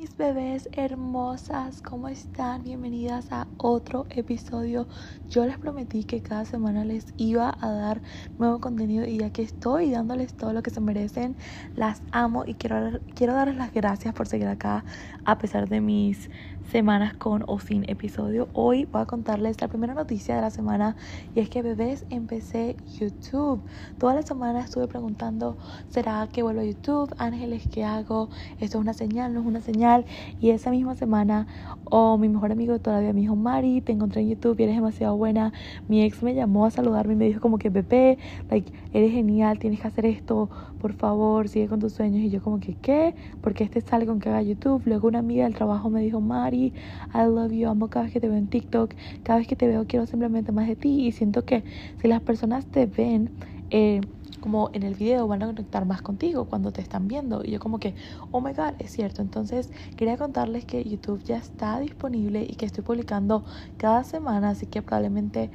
Mis bebés hermosas, ¿cómo están? Bienvenidas a otro episodio. Yo les prometí que cada semana les iba a dar nuevo contenido y ya que estoy dándoles todo lo que se merecen, las amo y quiero, quiero darles las gracias por seguir acá a pesar de mis semanas con o sin episodio. Hoy voy a contarles la primera noticia de la semana y es que bebés empecé YouTube. Toda la semana estuve preguntando, ¿será que vuelvo a YouTube? Ángeles, ¿qué hago? ¿Esto es una señal? ¿No es una señal? Y esa misma semana, oh, mi mejor amigo todavía me dijo, Mari, te encontré en YouTube y eres demasiado buena. Mi ex me llamó a saludarme y me dijo como que, bebé, like, eres genial, tienes que hacer esto, por favor, sigue con tus sueños. Y yo como que, ¿qué? Porque este sale con que haga YouTube. Luego una amiga del trabajo me dijo, Mari, I love you, amo cada vez que te veo en TikTok, cada vez que te veo quiero simplemente más de ti y siento que si las personas te ven, eh, como en el video van a conectar más contigo cuando te están viendo. Y yo como que, oh my god, es cierto. Entonces quería contarles que YouTube ya está disponible y que estoy publicando cada semana, así que probablemente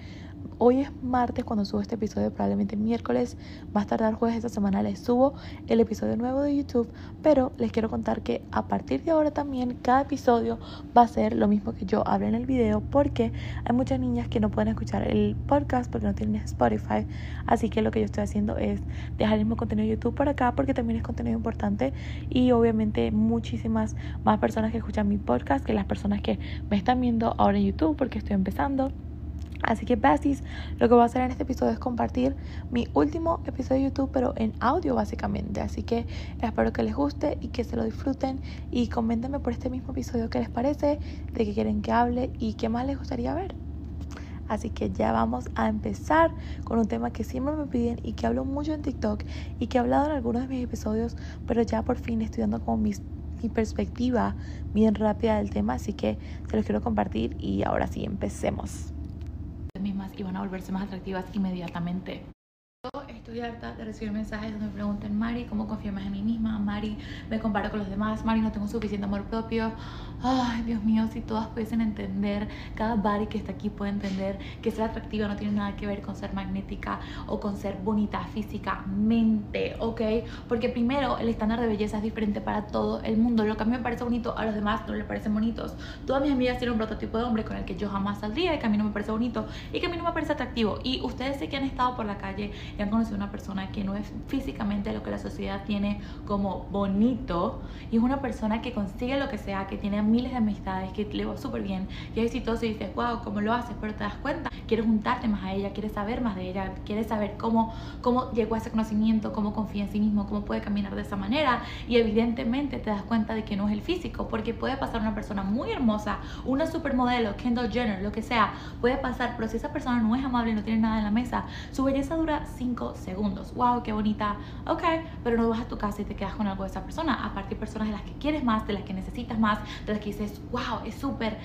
Hoy es martes cuando subo este episodio, probablemente miércoles, más tardar jueves esta semana les subo el episodio nuevo de YouTube, pero les quiero contar que a partir de ahora también cada episodio va a ser lo mismo que yo hablo en el video porque hay muchas niñas que no pueden escuchar el podcast porque no tienen Spotify, así que lo que yo estoy haciendo es dejar el mismo contenido de YouTube por acá porque también es contenido importante y obviamente muchísimas más personas que escuchan mi podcast que las personas que me están viendo ahora en YouTube porque estoy empezando. Así que besties, lo que voy a hacer en este episodio es compartir mi último episodio de YouTube, pero en audio básicamente. Así que espero que les guste y que se lo disfruten. Y coméntenme por este mismo episodio qué les parece, de qué quieren que hable y qué más les gustaría ver. Así que ya vamos a empezar con un tema que siempre me piden y que hablo mucho en TikTok y que he hablado en algunos de mis episodios, pero ya por fin estoy dando como mi perspectiva bien rápida del tema, así que se los quiero compartir y ahora sí, empecemos mismas y van a volverse más atractivas inmediatamente. Estoy harta de recibir mensajes donde me preguntan, Mari, ¿cómo confío más en mí misma? Mari, me comparo con los demás. Mari, no tengo suficiente amor propio. Ay, Dios mío, si todas pudiesen entender, cada body que está aquí puede entender que ser atractiva no tiene nada que ver con ser magnética o con ser bonita físicamente, ¿ok? Porque primero, el estándar de belleza es diferente para todo el mundo. Lo que a mí me parece bonito, a los demás no les parecen bonitos. Todas mis amigas tienen un prototipo de hombre con el que yo jamás saldría y que a mí no me parece bonito y que a mí no me parece atractivo. Y ustedes sé que han estado por la calle y han conocido una persona que no es físicamente lo que la sociedad tiene como bonito y es una persona que consigue lo que sea, que tiene miles de amistades, que le va súper bien y es exitoso y dices, wow, ¿cómo lo haces? Pero te das cuenta, quieres juntarte más a ella, quieres saber más de ella, quieres saber cómo, cómo llegó a ese conocimiento, cómo confía en sí mismo, cómo puede caminar de esa manera y evidentemente te das cuenta de que no es el físico, porque puede pasar una persona muy hermosa, una supermodelo, Kendall Jenner, lo que sea, puede pasar, pero si esa persona no es amable, no tiene nada en la mesa, su belleza dura 5 segundos. Wow, qué bonita. Ok, pero no vas a tu casa y te quedas con algo de esa persona. Aparte, hay personas de las que quieres más, de las que necesitas más, de las que dices, wow, es súper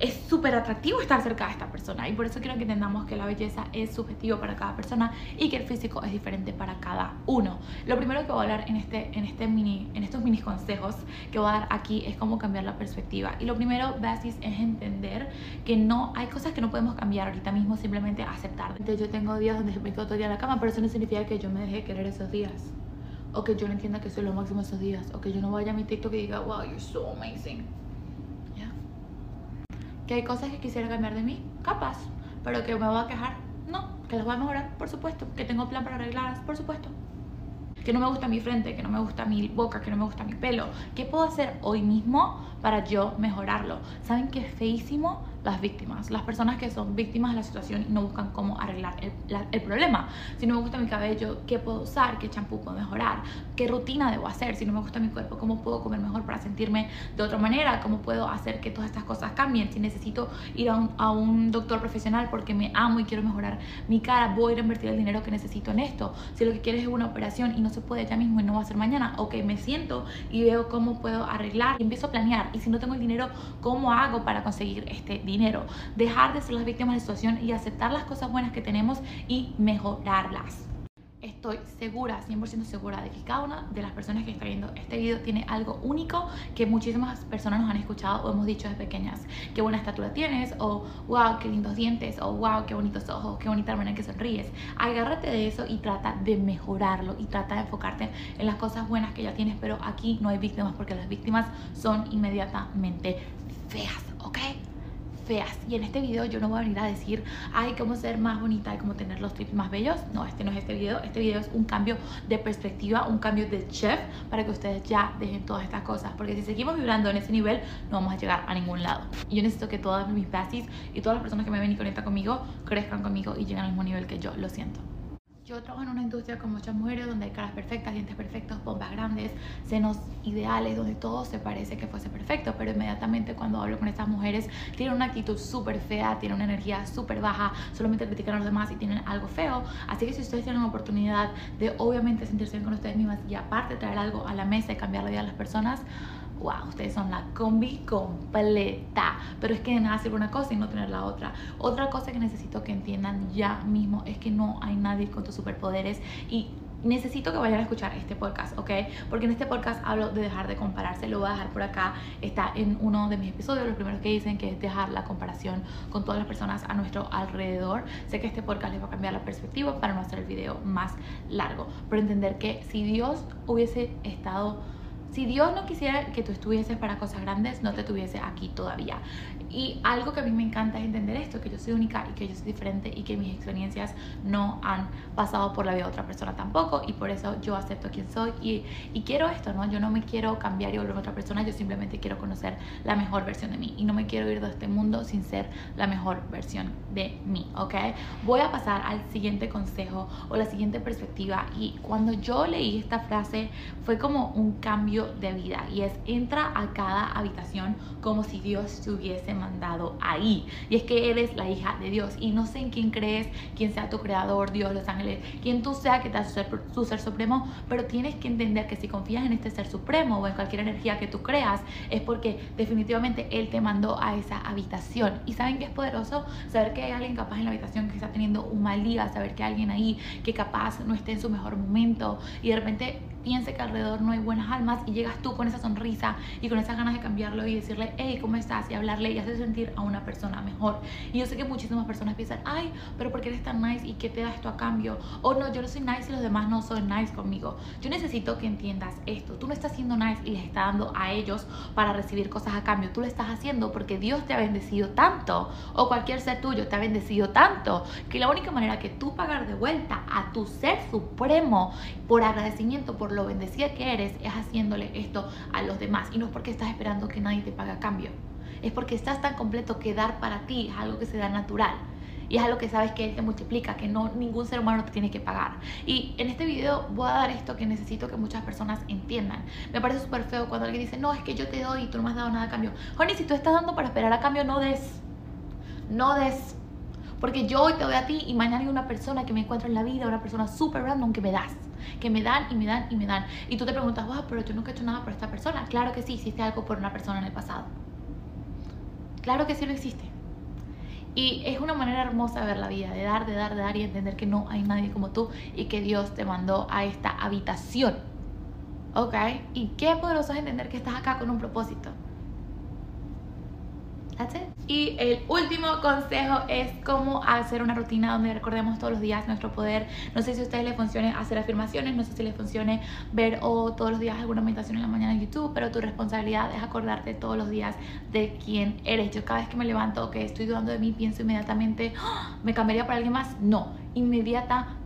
es súper atractivo estar cerca de esta persona y por eso quiero que entendamos que la belleza es subjetivo para cada persona y que el físico es diferente para cada uno. Lo primero que voy a hablar en, este, en, este mini, en estos mini consejos que voy a dar aquí es cómo cambiar la perspectiva. Y lo primero, basis, es entender que no hay cosas que no podemos cambiar ahorita mismo, simplemente aceptar. Entonces, yo tengo días donde me quedo todo el día en la cama, pero eso no significa que yo me deje querer esos días. O que yo no entienda que soy lo máximo esos días. O que yo no vaya a mi TikTok y diga, wow, you're so amazing que hay cosas que quisiera cambiar de mí, capaz, pero que me voy a quejar, no, que las voy a mejorar, por supuesto, que tengo plan para arreglarlas, por supuesto. Que no me gusta mi frente, que no me gusta mi boca, que no me gusta mi pelo. ¿Qué puedo hacer hoy mismo para yo mejorarlo? ¿Saben qué es feísimo? Las víctimas, las personas que son víctimas de la situación y no buscan cómo arreglar el, el problema. Si no me gusta mi cabello, ¿qué puedo usar? ¿Qué champú puedo mejorar? ¿Qué rutina debo hacer? Si no me gusta mi cuerpo, ¿cómo puedo comer mejor para sentirme de otra manera? ¿Cómo puedo hacer que todas estas cosas cambien? Si necesito ir a un, a un doctor profesional porque me amo y quiero mejorar mi cara, voy a ir a invertir el dinero que necesito en esto. Si lo que quieres es una operación y no se puede ya mismo y no va a ser mañana, ok, me siento y veo cómo puedo arreglar y empiezo a planear. Y si no tengo el dinero, ¿cómo hago para conseguir este dinero? Dejar de ser las víctimas de la situación y aceptar las cosas buenas que tenemos y mejorarlas estoy segura, 100% segura de que cada una de las personas que está viendo este video tiene algo único que muchísimas personas nos han escuchado o hemos dicho desde pequeñas. Qué buena estatura tienes, o wow, qué lindos dientes, o wow, qué bonitos ojos, qué bonita manera que sonríes. Agárrate de eso y trata de mejorarlo y trata de enfocarte en las cosas buenas que ya tienes, pero aquí no hay víctimas porque las víctimas son inmediatamente feas, ¿ok? Feas. Y en este video yo no voy a venir a decir, ay, cómo ser más bonita y cómo tener los tips más bellos. No, este no es este video. Este video es un cambio de perspectiva, un cambio de chef para que ustedes ya dejen todas estas cosas. Porque si seguimos vibrando en ese nivel, no vamos a llegar a ningún lado. Y yo necesito que todas mis besties y todas las personas que me ven y conectan conmigo crezcan conmigo y lleguen al mismo nivel que yo. Lo siento. Yo trabajo en una industria con muchas mujeres donde hay caras perfectas, dientes perfectos, bombas grandes, senos ideales, donde todo se parece que fuese perfecto, pero inmediatamente cuando hablo con estas mujeres tienen una actitud súper fea, tienen una energía súper baja, solamente critican a los demás y tienen algo feo. Así que si ustedes tienen la oportunidad de obviamente sentirse bien con ustedes mismas y aparte traer algo a la mesa y cambiar la vida de las personas, wow, ustedes son la combi completa. Pero es que de nada sirve una cosa y no tener la otra. Otra cosa que necesito que entiendan ya mismo es que no hay nadie con tus superpoderes y necesito que vayan a escuchar este podcast, ¿ok? Porque en este podcast hablo de dejar de compararse, lo voy a dejar por acá, está en uno de mis episodios, los primeros que dicen que es dejar la comparación con todas las personas a nuestro alrededor. Sé que este podcast les va a cambiar la perspectiva para no hacer el video más largo, pero entender que si Dios hubiese estado si Dios no quisiera que tú estuvieses para cosas grandes, no te tuviese aquí todavía. Y algo que a mí me encanta es entender esto, que yo soy única y que yo soy diferente y que mis experiencias no han pasado por la vida de otra persona tampoco y por eso yo acepto quién soy y, y quiero esto, ¿no? Yo no me quiero cambiar y volver a otra persona, yo simplemente quiero conocer la mejor versión de mí y no me quiero ir de este mundo sin ser la mejor versión de mí, ¿ok? Voy a pasar al siguiente consejo o la siguiente perspectiva y cuando yo leí esta frase fue como un cambio de vida y es entra a cada habitación como si Dios te hubiese mandado ahí. Y es que eres la hija de Dios y no sé en quién crees, quién sea tu creador, Dios, los ángeles, quien tú sea que te hace su ser supremo, pero tienes que entender que si confías en este ser supremo o en cualquier energía que tú creas, es porque definitivamente Él te mandó a esa habitación. Y saben que es poderoso saber que hay alguien capaz en la habitación que está teniendo un mal día, saber que hay alguien ahí que capaz no esté en su mejor momento y de repente piense que alrededor no hay buenas almas y llegas tú con esa sonrisa y con esas ganas de cambiarlo y decirle, hey, ¿cómo estás? Y hablarle y hacer sentir a una persona mejor. Y yo sé que muchísimas personas piensan, ay, pero ¿por qué eres tan nice y qué te da esto a cambio? O no, yo no soy nice y los demás no son nice conmigo. Yo necesito que entiendas esto. Tú no estás siendo nice y les estás dando a ellos para recibir cosas a cambio. Tú lo estás haciendo porque Dios te ha bendecido tanto o cualquier ser tuyo te ha bendecido tanto que la única manera que tú pagar de vuelta a tu ser supremo por agradecimiento por lo bendecida que eres es haciéndole esto a los demás. Y no es porque estás esperando que nadie te pague cambio. Es porque estás tan completo que dar para ti es algo que se da natural. Y es algo que sabes que Él te multiplica, que no ningún ser humano te tiene que pagar. Y en este video voy a dar esto que necesito que muchas personas entiendan. Me parece súper feo cuando alguien dice, no, es que yo te doy y tú no me has dado nada a cambio. Honey, si tú estás dando para esperar a cambio, no des. No des. Porque yo hoy te doy a ti y mañana hay una persona que me encuentra en la vida, una persona súper random que me das que me dan y me dan y me dan. Y tú te preguntas, wow, pero yo nunca he hecho nada por esta persona. Claro que sí, hiciste algo por una persona en el pasado. Claro que sí lo hiciste. Y es una manera hermosa de ver la vida, de dar, de dar, de dar y entender que no hay nadie como tú y que Dios te mandó a esta habitación. ¿Ok? Y qué poderoso es entender que estás acá con un propósito. Y el último consejo es cómo hacer una rutina donde recordemos todos los días nuestro poder. No sé si a ustedes les funcione hacer afirmaciones, no sé si les funcione ver o todos los días alguna meditación en la mañana en YouTube, pero tu responsabilidad es acordarte todos los días de quién eres. Yo cada vez que me levanto, que estoy dudando de mí, pienso inmediatamente, ¡Ah! ¿me cambiaría por alguien más? No Inmediatamente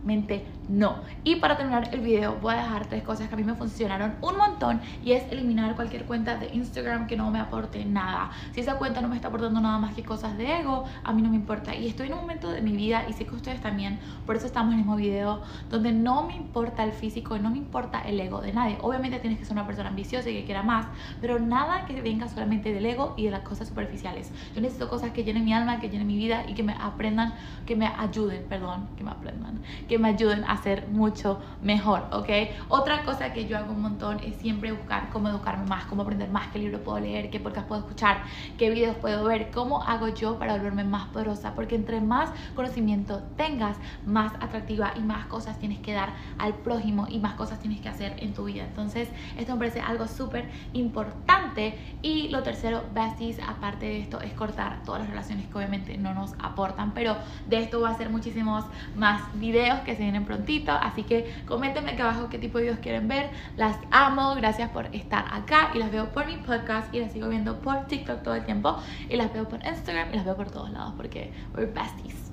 no. Y para terminar el video voy a dejar tres cosas que a mí me funcionaron un montón y es eliminar cualquier cuenta de Instagram que no me aporte nada. Si esa cuenta no me está aportando nada más que cosas de ego, a mí no me importa. Y estoy en un momento de mi vida y sé que ustedes también, por eso estamos en el mismo video, donde no me importa el físico y no me importa el ego de nadie. Obviamente tienes que ser una persona ambiciosa y que quiera más, pero nada que venga solamente del ego y de las cosas superficiales. Yo necesito cosas que llenen mi alma, que llenen mi vida y que me aprendan, que me ayuden, perdón, que me aprendan, que me ayuden a ser mucho mejor, ¿ok? Otra cosa que yo hago un montón es siempre buscar cómo educarme más, cómo aprender más, qué libro puedo leer, qué podcast puedo escuchar, qué videos puedo ver, cómo hago yo para volverme más poderosa, porque entre más conocimiento tengas, más atractiva y más cosas tienes que dar al prójimo y más cosas tienes que hacer en tu vida. Entonces, esto me parece algo súper importante. Y lo tercero, besties, aparte de esto, es cortar todas las relaciones que obviamente no nos aportan, pero de esto voy a hacer muchísimos más videos que se vienen prontito, así que coméntenme acá abajo qué tipo de videos quieren ver. Las amo, gracias por estar acá y las veo por mi podcast y las sigo viendo por TikTok todo el tiempo y las veo por Instagram y las veo por todos lados porque we're besties.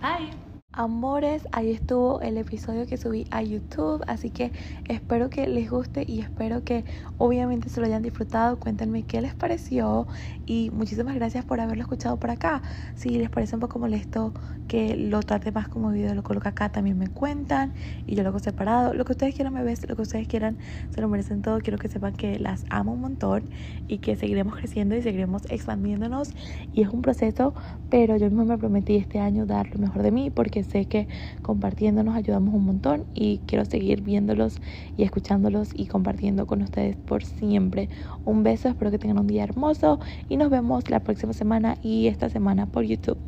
Bye. Amores, ahí estuvo el episodio que subí a YouTube, así que espero que les guste y espero que obviamente se lo hayan disfrutado. Cuéntenme qué les pareció y muchísimas gracias por haberlo escuchado por acá. Si les parece un poco molesto que lo trate más como video, lo coloco acá, también me cuentan y yo lo hago separado. Lo que ustedes quieran me ves, lo que ustedes quieran, se lo merecen todo. Quiero que sepan que las amo un montón y que seguiremos creciendo y seguiremos expandiéndonos y es un proceso, pero yo mismo me prometí este año dar lo mejor de mí porque sé que compartiendo nos ayudamos un montón y quiero seguir viéndolos y escuchándolos y compartiendo con ustedes por siempre. Un beso, espero que tengan un día hermoso y nos vemos la próxima semana y esta semana por YouTube.